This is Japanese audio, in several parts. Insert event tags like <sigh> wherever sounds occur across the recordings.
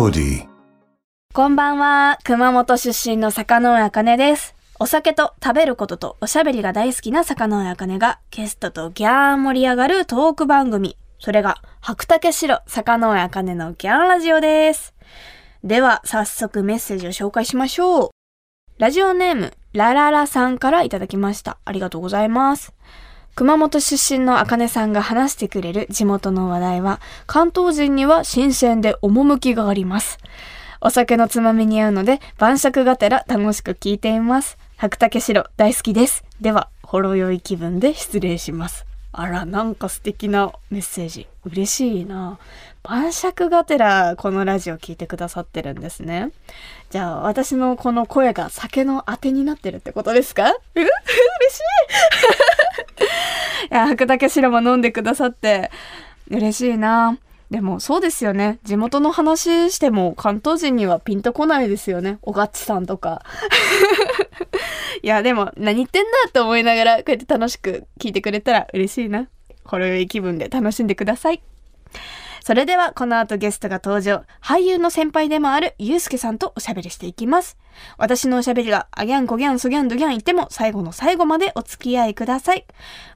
POD こんばんは。熊本出身の坂上茜です。お酒と食べることとおしゃべりが大好きな坂上茜がゲストとギャーン盛り上がるトーク番組。それが白竹城坂上茜のギャンラジオです。では早速メッセージを紹介しましょう。ラジオネームラララさんからいただきました。ありがとうございます。熊本出身の茜さんが話してくれる地元の話題は関東人には新鮮で趣があります。お酒のつまみに合うので晩酌がてら楽しく聞いています。白竹城大好きです。では、ほろ酔い気分で失礼します。あら、なんか素敵なメッセージ。嬉しいな。晩酌がてらこのラジオ聞いてくださってるんですね。じゃあ、私のこの声が酒のあてになってるってことですか？う嬉しいいや、白竹白馬飲んでくださって嬉しいな。でもそうですよね。地元の話しても関東人にはピンとこないですよね。おがっちさんとか。<laughs> いや、でも何言ってんだって思いながらこうやって楽しく聞いてくれたら嬉しいな。ほろ酔い気分で楽しんでください。それではこの後ゲストが登場。俳優の先輩でもあるゆうすけさんとおしゃべりしていきます。私のおしゃべりがあギャンコギャンソギャンドギャン言っても最後の最後までお付き合いください。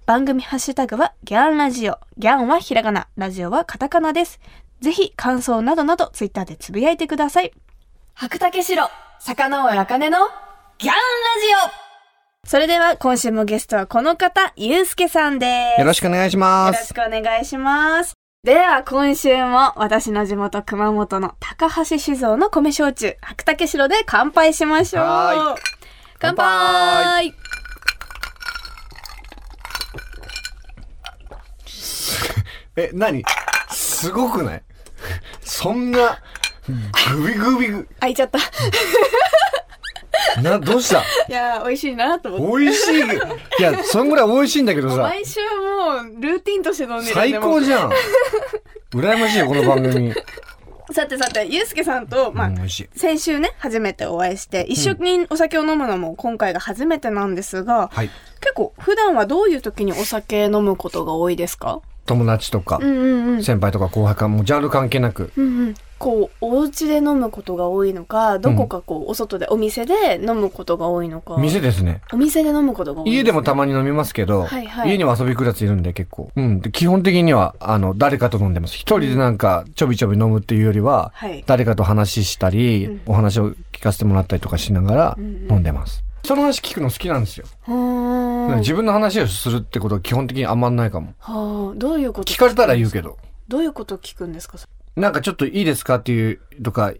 番組ハッシュタグはギャンラジオ。ギャンはひらがな、ラジオはカタカナです。ぜひ感想などなどツイッターでつぶやいてください。白竹城、坂上茜のギャンラジオそれでは今週もゲストはこの方、ゆうすけさんです。よろしくお願いします。よろしくお願いします。では、今週も私の地元熊本の高橋酒造の米焼酎、白竹城で乾杯しましょう。は乾乾杯杯 <laughs> え、何？すごくない？そんな、グビグビグ、開いちゃった。いな、どうした？やー、美味しいなと思って。美味しい。いや、そんぐらい美味しいんだけどさ、毎週ルーティンとして飲んでる最高じゃん。羨ましいよ、この番組。<laughs> さてさて、ゆうすけさんと、まあ。先週ね、初めてお会いして、一緒にお酒を飲むのも今回が初めてなんですが、はい。結構普段はどういう時にお酒飲むことが多いですか？友達とかう、んうんうん。先輩とか後輩か、もうジャンル関係なく。うんうん、こうお家で飲むことが多いのかどこかこう、お外でお店で飲むことが多いのか店ですね。お店で飲むことが多い、家でもたままに飲みますけど、はいはい家にも遊び来るやついるんで結構。うん。で基本的には、あの、誰かと飲んでます。一人でなんか、ちょびちょび飲むっていうよりは、はい誰かと話したり、うんお話を聞かせてもらったりとかしながらうんうん飲んでます。人の話聞くの好きなんですよ。自分の話をするってことは基本的にあんまないかも。はあどういうこと聞かれたら言うけど。どういうこと聞くんですか？なんかちょっといいですかっていうとか、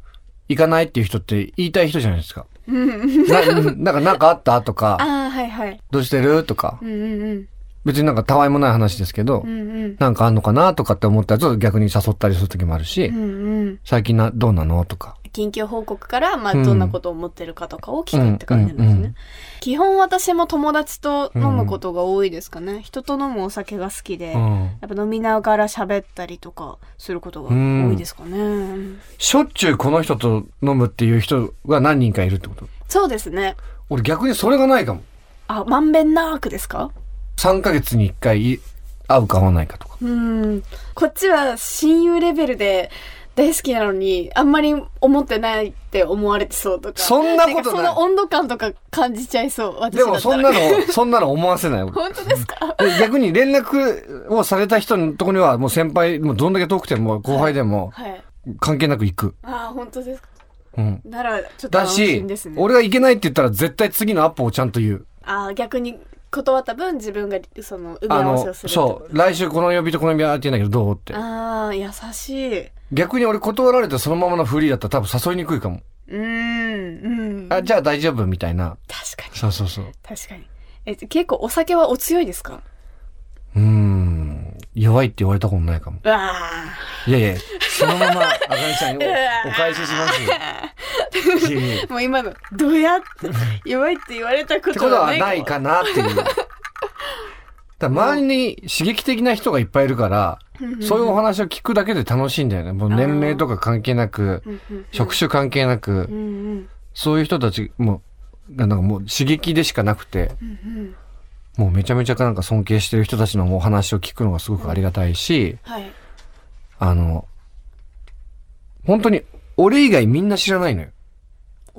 行かないっていう人って言いたい人じゃないですか。ななんか、なんかあったとか、ああはいはい。どうしてるとか。う、んうん別になんかたわいもない話ですけど、うんうんうん。なんかあんのかなとかって思ったらちょっと逆に誘ったりする時もあるし、うんうん。最近な、どうなのとか。近況報告から、まあ、うんどんなことを思ってるかとかを聞くって感じなんですね。うんうんうん基本私も友達と飲むことが多いですかね。人と飲むお酒が好きで、うんやっぱ飲みながら喋ったりとかすることが多いですかね。しょっちゅうこの人と飲むっていう人が何人かいるってこと？そうですね。俺逆にそれがないかも。あ、まんべんなくですか？3ヶ月に1回会うか会わないかとか。うん。こっちは親友レベルで大好きなのに、あんまり思ってないって思われてそうとか。そんなことないその温度感とか感じちゃいそう。私でもそんなの、そんなの思わせない。俺本当ですか？で逆に連絡をされた人のところにはもう先輩、もうどんだけ遠くても後輩でもはい。関係なく行く。ああ、本当ですか。うん。なら、ちょっとだ安心しですね。、俺が行けないって言ったら絶対次のアップをちゃんと言う。ああ、逆に断った分自分がその埋めあ合わせをの、するそう、来週この曜日とこの曜日はって言うんだけどどうって。ああ、優しい。う逆に俺断られてそのままのフリーだったら多分誘いにくいかも。ーん、うん。あ、じゃあ大丈夫みたいな。確かに、そうそうそう。確かに。え、結構お酒はお強いですか？うーん。弱いって言われたことないかも。うわいやいや、そのまま、あかねちゃんにおお返ししますよ。<laughs> もう今の、どうやって、弱いって言われたこてことはとはないないかなっていう。だ周りに刺激的な人がいっぱいいるから、そういうお話を聞くだけで楽しいんだよね。もう年齢とか関係なく、職種関係なくそういう人たちも、がなんかもう刺激でしかなくて、うんもうめちゃめちゃなんか尊敬してる人たちのお話を聞くのがすごくありがたいし、はい。あの、本当に俺以外みんな知らないのよ。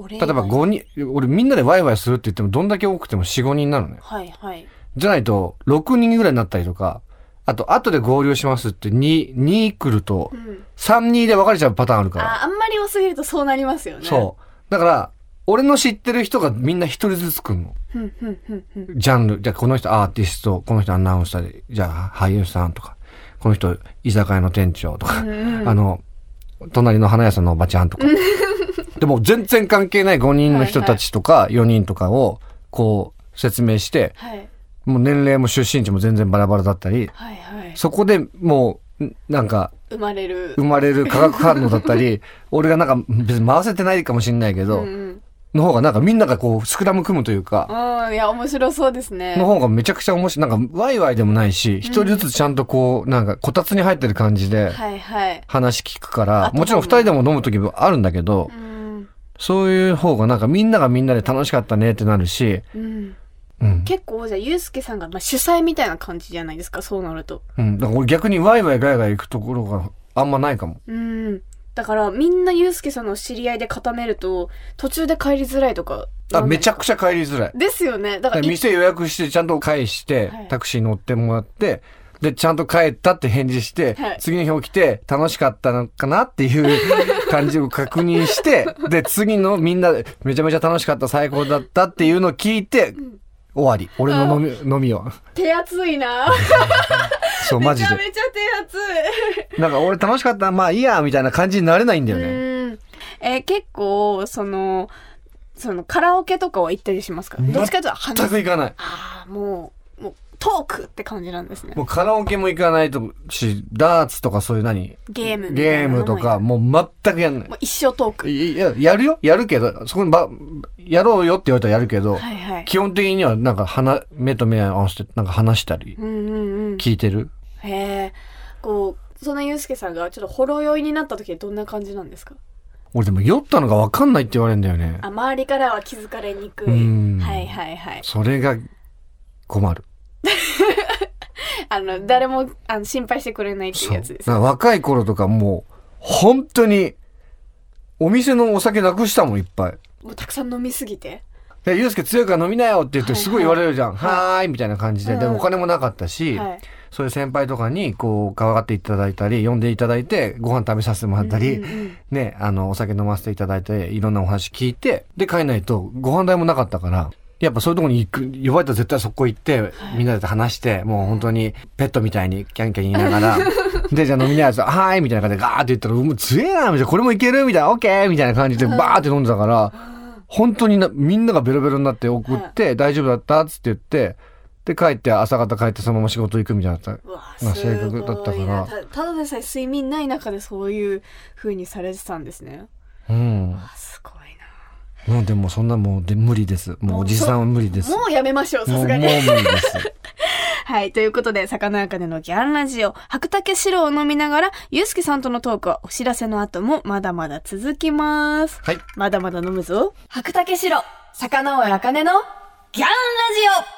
例え例えば5人、俺みんなでワイワイするって言ってもどんだけ多くても4、5人なのね。はいはい。じゃないと、6人ぐらいになったりとか、あと、後で合流しますって2、2来るとう、ん。3、2で別れちゃうパターンあるから。あ、あんまり多すぎるとそうなりますよね。そう。だから、俺の知ってる人がみんな一人ずつ来るの。ジャンル。じゃあこの人アーティスト、この人アナウンサーで、じゃあ俳優さんとか、この人居酒屋の店長とか、うんうんあの、隣の花屋さんのおばちゃんとか。<laughs> でも全然関係ない5人の人たちとか4人とかをこう説明して、はい。もう年齢も出身地も全然バラバラだったり、はい、はい。そこでもう、んなんか生まれる生。まれる化学反応だったり、<laughs> 俺がなんか別に回せてないかもしれないけど、うんうん。の方がなんかみんながこうスクラム組むというか、うん、いや、面白そうですね。の方がめちゃくちゃ面白い。なんかワイワイでもないし、一人ずつちゃんとこう、なんかこたつに入ってる感じではい、はい。話聞くから、あともちろん二人でも飲む時もあるんだけどう、ん。そういう方がなんかみんながみんなで楽しかったねってなるし、うん。うん。結構、じゃあ、ゆうすけさんが、まあ、主催みたいな感じじゃないですか、そうなると。うん。だから俺逆にワイワイガヤガヤ行くところがあんまないかも。うん。だから、みんなゆうすけさんの知り合いで固めると、途中で帰りづらいとか。あ、めちゃちくちゃ帰りづらい。ゃ。ですよね。だから、い店予約してちゃんと返してはい、タクシー乗ってもらって、で、ちゃんと帰ったって返事して、はい次の日起きて楽しかったのかなっていう <laughs> 感じを確認して、で、次のみんなでめちゃめちゃ楽しかった、最高だったっていうのを聞いて、終わり。俺の飲み飲みは。手厚いな。<laughs> そう、マジで。めちゃめちゃ手厚い。なんか俺楽しかった、まあいいや、みたいな感じになれないんだよね。うん。えー結構、その、その、カラオケとかは行ったりしますか？どっちかというと話す。全く行かない。ああ、もう、もう、トークって感じなんですねも。うカラオケも行かないとし、ダーツとかそういう何？ゲームゲームとか、もう全くやんないもう。一生トーク。いや、やるよやるけど、そこにば、やろうよって言われたらやるけど、はいはい。基本的にはなんか鼻、目と目合わせてなんか話したり、うんうんうん。聞いてる。へえ。こう、そんなゆうすけさんがちょっとほろ酔いになった時はどんな感じなんですか？俺でも酔ったのが分かんないって言われるんだよねあ、。周りからは気づかれにくい。うんはいはいはい。それが困る。<laughs> あの、誰もあの心配してくれないっていう。やつです。若い頃とかもう、本当に、お店のお酒なくしたもん、いっぱい。もうたくさん飲みすぎて。で、ゆうすけ強いから飲みなよって言ってはいすごい言われるじゃん。はーい、みたいな感じで。でうんもお金もなかったし、はい。そういう先輩とかに、こう、かわっていただいたり、呼んでいただいて、ご飯食べさせてもらったり、ね、あの、お酒飲ませていただいて、いろんなお話聞いて、で、帰んないと、ご飯代もなかったから、やっぱそういうとこに行く、呼ばれたら絶対そこ行って、みんなで話して、もう本当に、ペットみたいにキャンキャン言いながら、<laughs> で、じゃあ飲みなやつ、はーいみたいな感じでガーって言ったら、もう強えなみたいな、これもいけるみたいな、オッケーみたいな感じで、バーって飲んでたから、本当にな、みんながベロベロになって送って、大丈夫だったっつって言って、で、帰って、朝方帰ってそのまま仕事行くみたいなだった。うわまあすごい性格だったからなたただでさえ睡眠ない中でそういう風にされてたんですね。うん。あすごいな。もうでもそんなもうで無理です。もうおじさんは無理です。もうやめましょう、さもうもうすがに。無理です。はい。ということで、魚やかでのギャンラジオ、白竹白を飲みながら、ゆうすけさんとのトークはお知らせの後もまだまだ続きます。はい。まだまだ飲むぞ。白竹白、魚尾あかねのギャンラジオ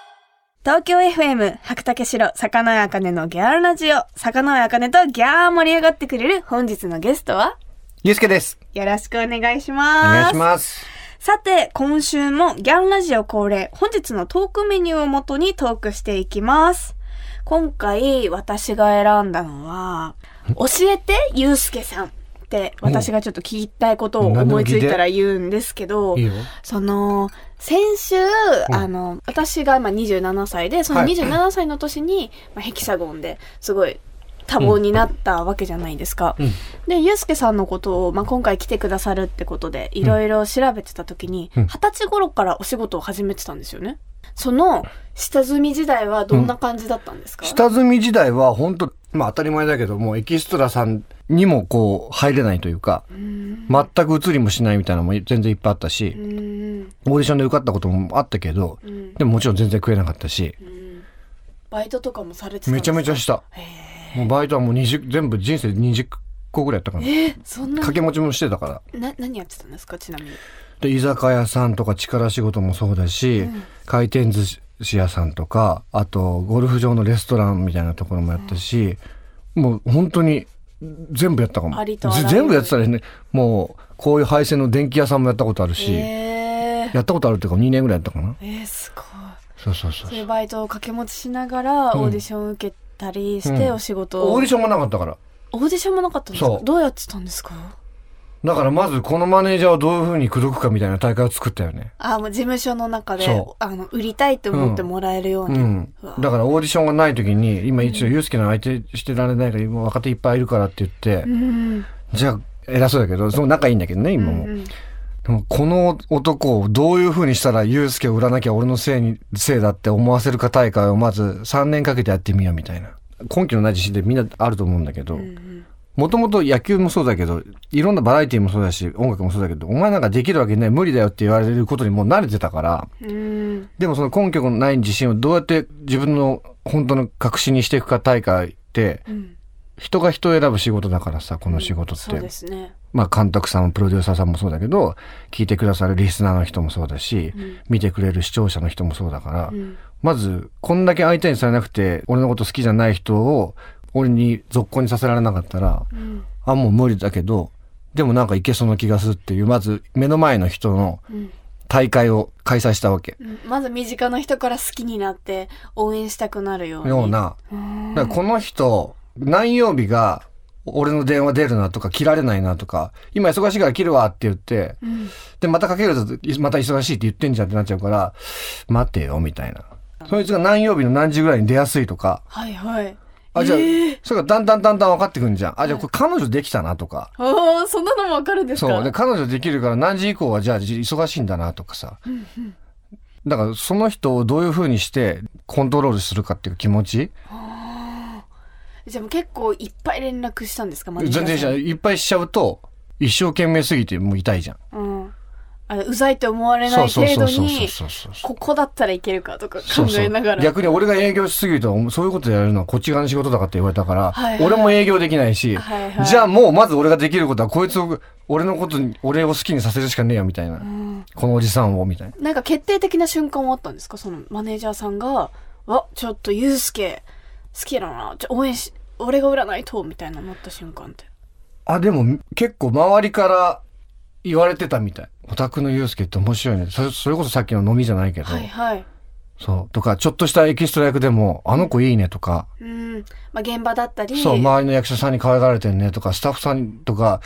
東京 FM、白竹城、魚屋あかねのギャンラジオ、魚屋あかねとギャー盛り上がってくれる本日のゲストは、ゆうすけです。よろしくお願いしおます。願いします。さて、今週もギャンラジオ恒例、本日のトークメニューをもとにトークしていきます。今回、私が選んだのは、教えて、ゆうすけさんって、私がちょっと聞きたいことを思いついたら言うんですけどいい、よ。その、先週、あの、私が今27歳で、そのはい27歳の年に、まあ、ヘキサゴンですごい多忙になったわけじゃないですか。うんで、ゆうすけさんのことを、まあ、今回来てくださるってことで、いろいろ調べてた時に、うん二十歳頃からお仕事を始めてたんですよね。その、下積み時代はどんな感じだったんですか、下積み時代は本当まあ当たり前だけども、エキストラさんにもこう入れないというか、うーん。全く映りもしないみたいなのも全然いっぱいあったしう、ーん。オーディションで受かったこともあったけど、うん。でももちろん全然食えなかったし、うんバイトとかもされてためちゃめちゃした。もうバイトはもう20、全部人生で20個ぐらいやったかな。えー、そんな掛け持ちもしてたから。な、何やってたんですか？ちなみに。で、居酒屋さんとか力仕事もそうだし、うん回転寿司屋さんとか、あと、ゴルフ場のレストランみたいなところもやったし、もう本当に全部やったかも。全部やってたらね、もう、こういう配線の電気屋さんもやったことあるし、えー、やったことあるっていうか2年ぐらいやったかな。えー、すごいそうそうそうそういうバイトを掛け持ちしながらうんオーディション受けたりしてうん。お仕事。を、オーディションもなかったから。オーディションもなかったんですか？そう。どうやってたんですか？だからまずこのマネージャーをどういう風に口説くかみたいな大会を作ったよね。あもう事務所の中でそあの売りたいって思ってもらえるように、うん。うわ。だからオーディションがない時に、今一応ユースケの相手してられないから、今若手いっぱいいるからって言って、うん。じゃあ偉そうだけど、その仲いいんだけどね、今も。うんうんでもこの男をどういう風にしたらユースケを売らなきゃ俺のせいに、せいだって思わせるか大会をまず3年かけてやってみようみたいな。根拠のない自信でみんなあると思うんだけど、うんもともと野球もそうだけど、いろんなバラエティもそうだし、音楽もそうだけど、お前なんかできるわけない、無理だよって言われることにもう慣れてたから、うん。でもその根拠のない自信をどうやって自分の本当の確信にしていくか大会って、うん人が人を選ぶ仕事だからさ、この仕事って。そうですね。まあ監督さんもプロデューサーさんもそうだけど、聞いてくださるリスナーの人もそうだし、うん。見てくれる視聴者の人もそうだから、うん。まず、こんだけ相手にされなくて、俺のこと好きじゃない人を、俺に続行にさせられなかったら、うん。あ、もう無理だけど、でもなんかいけそうな気がするっていう、まず目の前の人のうん。大会を開催したわけ。うん。まず身近な人から好きになって応援したくなるように。ような。この人、何曜日が、俺の電話出るなとか、切られないなとか、今忙しいから切るわって言って、うんで、またかけると、また忙しいって言ってんじゃんってなっちゃうから、待てよ、みたいな。そいつが何曜日の何時ぐらいに出やすいとか、はいはいあ、じゃあ、えーそれがだんだんだんだん分かってくんじゃん。あ、じゃあこれ彼女できたなとか。ああそんなのもわかるんですか？そう。で、彼女できるから何時以降はじゃあ忙しいんだなとかさ。だからその人をどういう風にしてコントロールするかっていう気持ちじゃあもう結構いっぱい連絡したんですかマネージャーさん全然じゃいっぱいしちゃうと、一生懸命すぎてもう痛いじゃん。うんあうざいって思われない程度に。ここだったらいけるかとか考そうそうえながら逆に俺が営業しすぎると、そういうことやるのはこっち側の仕事だからって言われたから、はいはい俺も営業できないし、はいはいじゃあもうまず俺ができることはこいつを、俺のことに、俺を好きにさせるしかねえよみたいな。うんこのおじさんを、みたいな。なんか決定的な瞬間はあったんですか？そのマネージャーさんが「わちょっとユうスケ好きだなちょ応援し俺が売らないと」みたいななった瞬間ってあ、でも結構周りから言われてたみたい。オタクのユうスケって面白いね。それそれこそさっきの飲みじゃないけど。はいはいそう。とか、ちょっとしたエキストラ役でも、あの子いいねとか、うんまあ現場だったりそう、周りの役者さんに可愛がられてんねとか、スタッフさんとか、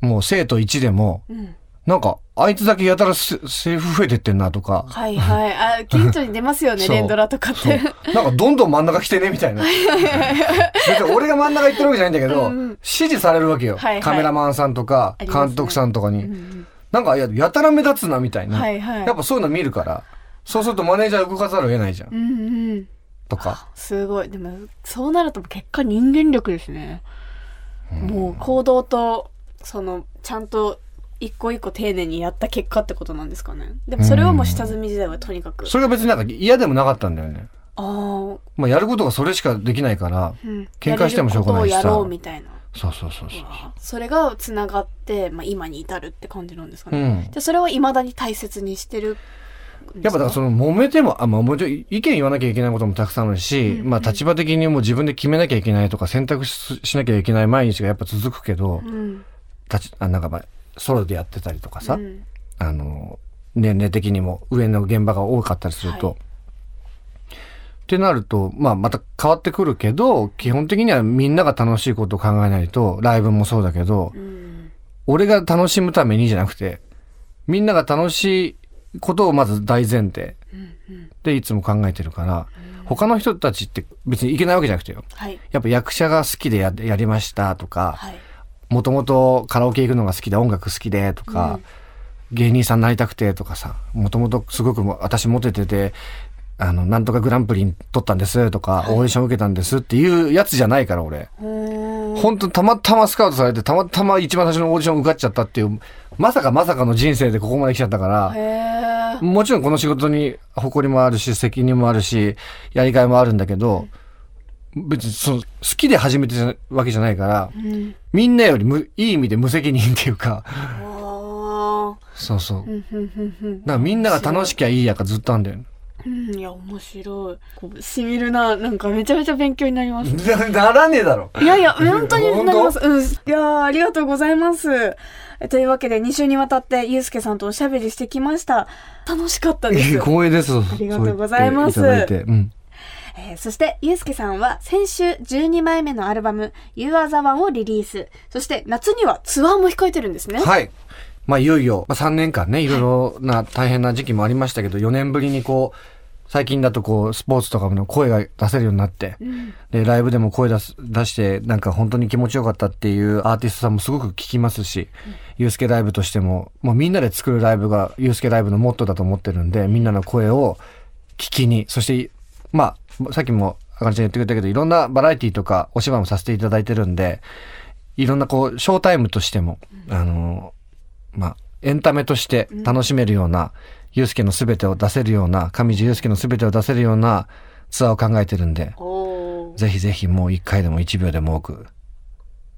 もう生徒1でも、うんなんか、あいつだけやたらセセリフ増えてってんなとか、はいはい。あ近所に出ますよね連ドラとかって。なんかどんどん真ん中来てねみたいな。別に俺が真ん中行ってるわけじゃないんだけど、うんうん。指示されるわけよ、はいはい。カメラマンさんとか、監督さんとかに。うんうんなんかや、やたら目立つなみたいな。はいはい。やっぱそういうの見るから、そうするとマネージャー動かざるを得ないじゃん。うんうんとか。すごい。でもそうなると結果人間力ですね、もう行動とそのちゃんと一個一個丁寧にやった結果ってことなんですかね。でもそれはもう下積み時代はとにかく。それが別になんか嫌でもなかったんだよね。ああまあやることがそれしかできないから、うん。喧嘩してもしょうがないしさ。やれることをやろうみたいな。そうそうそうそう。それがつながって、まあ、今に至るって感じなんですかね、うん。じゃあそれを未だに大切にしてるやっぱだからその揉めても、あ、まあもちろん意見言わなきゃいけないこともたくさんあるし、うん。うん。まあ立場的にもう自分で決めなきゃいけないとか選択ししなきゃいけない毎日がやっぱ続くけど、うん。立ち、あ、なんかまあ、ソロでやってたりとかさ、うん。あの、年齢的にも上の現場が多かったりすると、はい。ってなると、まあまた変わってくるけど、基本的にはみんなが楽しいことを考えないと、ライブもそうだけど、うん。俺が楽しむためにじゃなくて、みんなが楽しいことをまず大前提うん。でいつも考えてるから、他の人たちって別にいけないわけじゃなくてよ。はい。やっぱ役者が好きでややりましたとか、はいもともとカラオケ行くのが好きで音楽好きでとか、芸人さんになりたくてとかさ、もともとすごくも私モテてて、あの、なんとかグランプリ取ったんですとか、オーディション受けたんですっていうやつじゃないから俺。本当にたまたまスカウトされて、たまたま一番最初のオーディション受かっちゃったっていう、まさかまさかの人生でここまで来ちゃったから、もちろんこの仕事に誇りもあるし、責任もあるし、やりがいもあるんだけど、別にその好きで始めてるわけじゃないから、うんみんなよりむいい意味で無責任っていうか、あそうそう。だからみんなが楽しきゃいいやかずっとあんだよね。うん、いや、面白い。こう、しみるな。なんかめちゃめちゃ勉強になります。なならねえだろ。いやいや、<laughs> 本当になります。本うん。いやーありがとうございます。えというわけで、2週にわたって、ゆうすけさんとおしゃべりしてきました。楽しかったです。光栄です。ありがとうございます。うん。えーそして、ゆうすけさんは先週12枚目のアルバム、You Are the One をリリース。そして、夏にはツアーも控えてるんですね。はい。まあ、いよいよ、まあ、3年間ね、いろいろな大変な時期もありましたけど、4年ぶりにこう、最近だとこう、スポーツとかの声が出せるようになって、で、ライブでも声出す、出して、なんか本当に気持ちよかったっていうアーティストさんもすごく聞きますし、ユースケライブとしても、もうみんなで作るライブがユースケライブのモットーだと思ってるんで、みんなの声を聞きに、そして、まあ、さっきも、あかねちゃん言ってくれたけど、いろんなバラエティとかお芝居もさせていただいてるんで、いろんなこう、ショータイムとしても、あの、まあ、エンタメとして楽しめるような、ユースケのすべてを出せるような、上地ユースケのすべてを出せるようなツアーを考えてるんで、ぜひぜひもう一回でも一秒でも多く、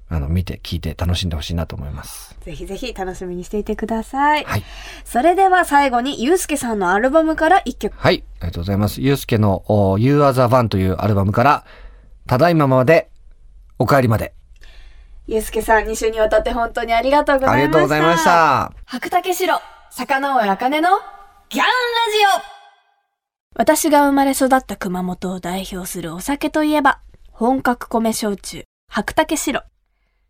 あの、見て、聞いて楽しんでほしいなと思います。ぜひぜひ楽しみにしていてください。はい。それでは最後に、ゆうすけさんのアルバムから一曲。はい。ありがとうございます。ユースケのお You Are the One というアルバムから、ただいままで、お帰りまで。ゆうすけさん、2週にわたって本当にありがとうございました。ありがとうございまし。た。白竹城、坂上茜のギャンラジオ私が生まれ育った熊本を代表するお酒といえば、本格米焼酎、白竹白。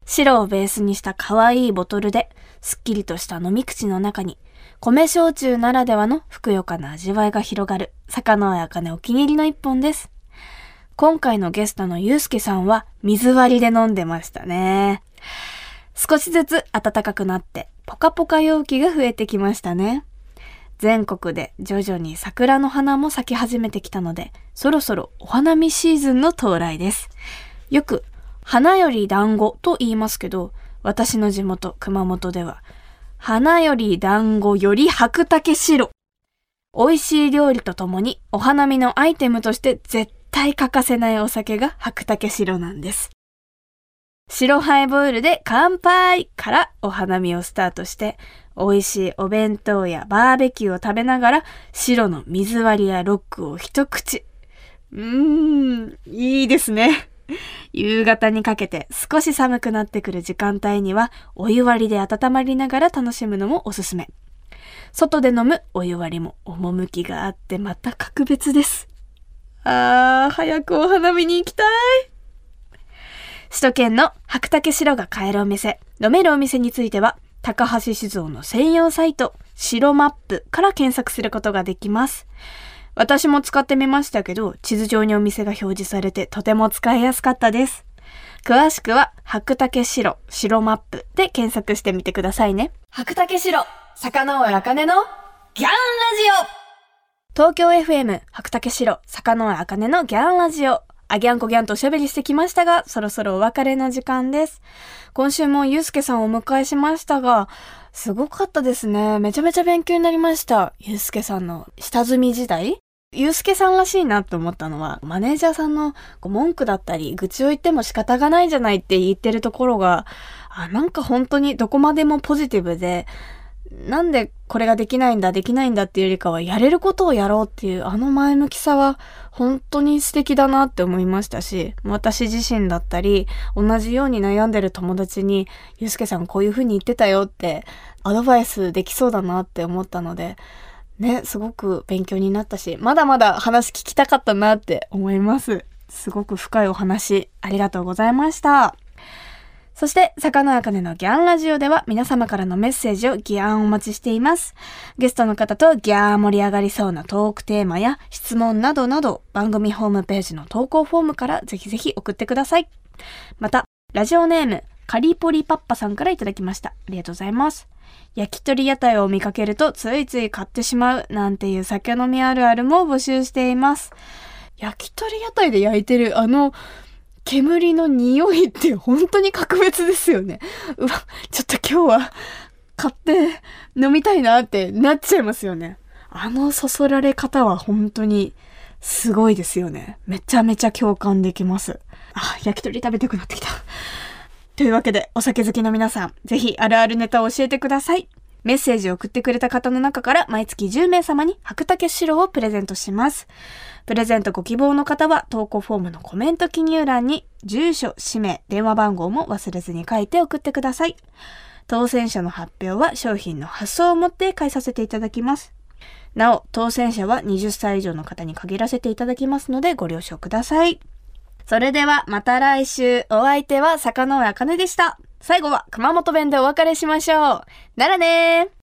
白をベースにした可愛いボトルで、すっきりとした飲み口の中に、米焼酎ならではのふくよかな味わいが広がる、坂上茜お気に入りの一本です。今回のゲストのゆうすけさんは水割りで飲んでましたね。少しずつ暖かくなって、ポカポカ陽気が増えてきましたね。全国で徐々に桜の花も咲き始めてきたので、そろそろお花見シーズンの到来です。よく、花より団子と言いますけど、私の地元熊本では、花より団子より白竹白。美味しい料理とともにお花見のアイテムとして絶対欠かせないお酒が白竹白なんです。白ハイボールで乾杯からお花見をスタートして、美味しいお弁当やバーベキューを食べながら、白の水割りやロックを一口。うーん、いいですね。<laughs> 夕方にかけて少し寒くなってくる時間帯には、お湯割りで温まりながら楽しむのもおすすめ。外で飲むお湯割りも趣があってまた格別です。あー、早くお花見に行きたい。首都圏の白竹白が買えるお店、飲めるお店については、高橋酒造の専用サイト、白マップから検索することができます。私も使ってみましたけど、地図上にお店が表示されてとても使いやすかったです。詳しくは、白竹白、白マップで検索してみてくださいね。白竹白、坂上茜のギャンラジオ。東京 FM 白竹城坂上茜のギャンラジオ。あギャンコギャンとおしゃべりしてきましたがそろそろお別れの時間です。今週もゆうすけさんをお迎えしましたがすごかったですね。めちゃめちゃ勉強になりました。ゆうすけさんの下積み時代ゆうすけさんらしいなと思ったのは、マネージャーさんの文句だったり、愚痴を言っても仕方がないじゃないって言ってるところが、あ、なんか本当にどこまでもポジティブで、なんでこれができないんだ、できないんだっていうよりかは、やれることをやろうっていう、あの前向きさは、本当に素敵だなって思いましたし、私自身だったり、同じように悩んでる友達に、ゆうすけさんこういう風に言ってたよって、アドバイスできそうだなって思ったので、ね、すごく勉強になったし、まだまだ話聞きたかったなって思います。すごく深いお話、ありがとうございました。そして、坂野茜のギャンラジオでは皆様からのメッセージをギャンお待ちしています。ゲストの方とギャー盛り上がりそうなトークテーマや質問などなど番組ホームページの投稿フォームからぜひぜひ送ってください。また、ラジオネーム、カリポリパッパさんからいただきました。ありがとうございます。焼き鳥屋台を見かけるとついつい買ってしまうなんていう酒飲みあるあるも募集しています。焼き鳥屋台で焼いてるあの煙の匂いって本当に格別ですよね。うわ、ちょっと今日は買って飲みたいなってなっちゃいますよね。あのそそられ方は本当にすごいですよね。めちゃめちゃ共感できます。あ、焼き鳥食べたくなってきた。というわけで、お酒好きの皆さん、ぜひあるあるネタを教えてください。メッセージを送ってくれた方の中から毎月10名様に白竹白をプレゼントします。プレゼントご希望の方は投稿フォームのコメント記入欄に住所、氏名、電話番号も忘れずに書いて送ってください。当選者の発表は商品の発送をもって返させていただきます。なお、当選者は20歳以上の方に限らせていただきますのでご了承ください。それではまた来週、お相手は坂上茜でした。最後は熊本弁でお別れしましょう。ならねー